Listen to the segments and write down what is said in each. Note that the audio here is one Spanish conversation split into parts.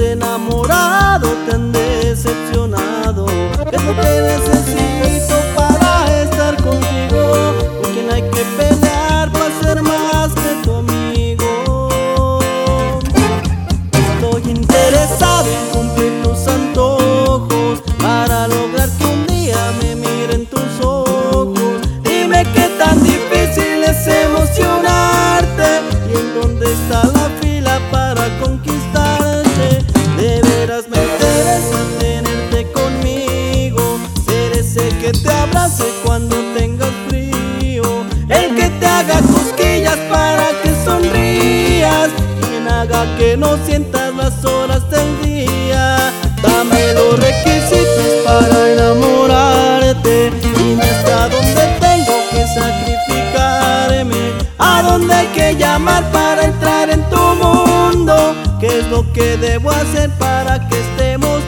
enamorado. Cuando tengas frío, el que te haga cosquillas para que sonrías, quien haga que no sientas las horas del día. Dame los requisitos para enamorarte, dime hasta dónde tengo que sacrificarme, a dónde hay que llamar para entrar en tu mundo, qué es lo que debo hacer para que estemos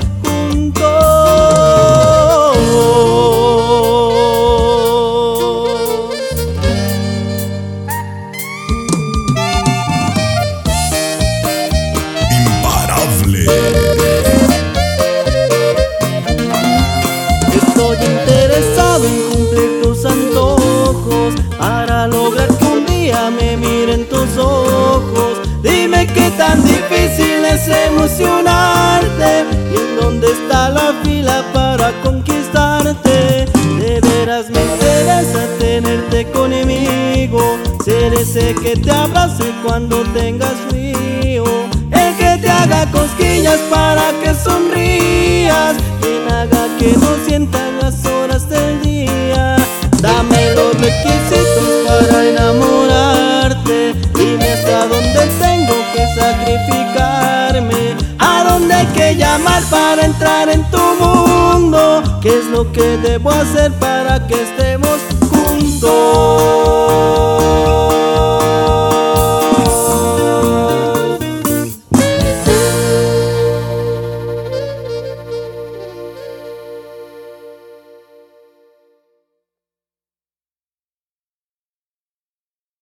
es emocionarte Y en dónde está la fila para conquistarte De veras me interesa tenerte conmigo. Ser ese que te abrace cuando tengas frío. El que te haga cosquillas para que sonrías. Quien haga que no sientas las horas del día. Dame los requisitos para enamorarte. Dime hasta dónde tengo que sacrificarme tendré que llamar para entrar en tu mundo? ¿Qué es lo que debo hacer para que estemos juntos?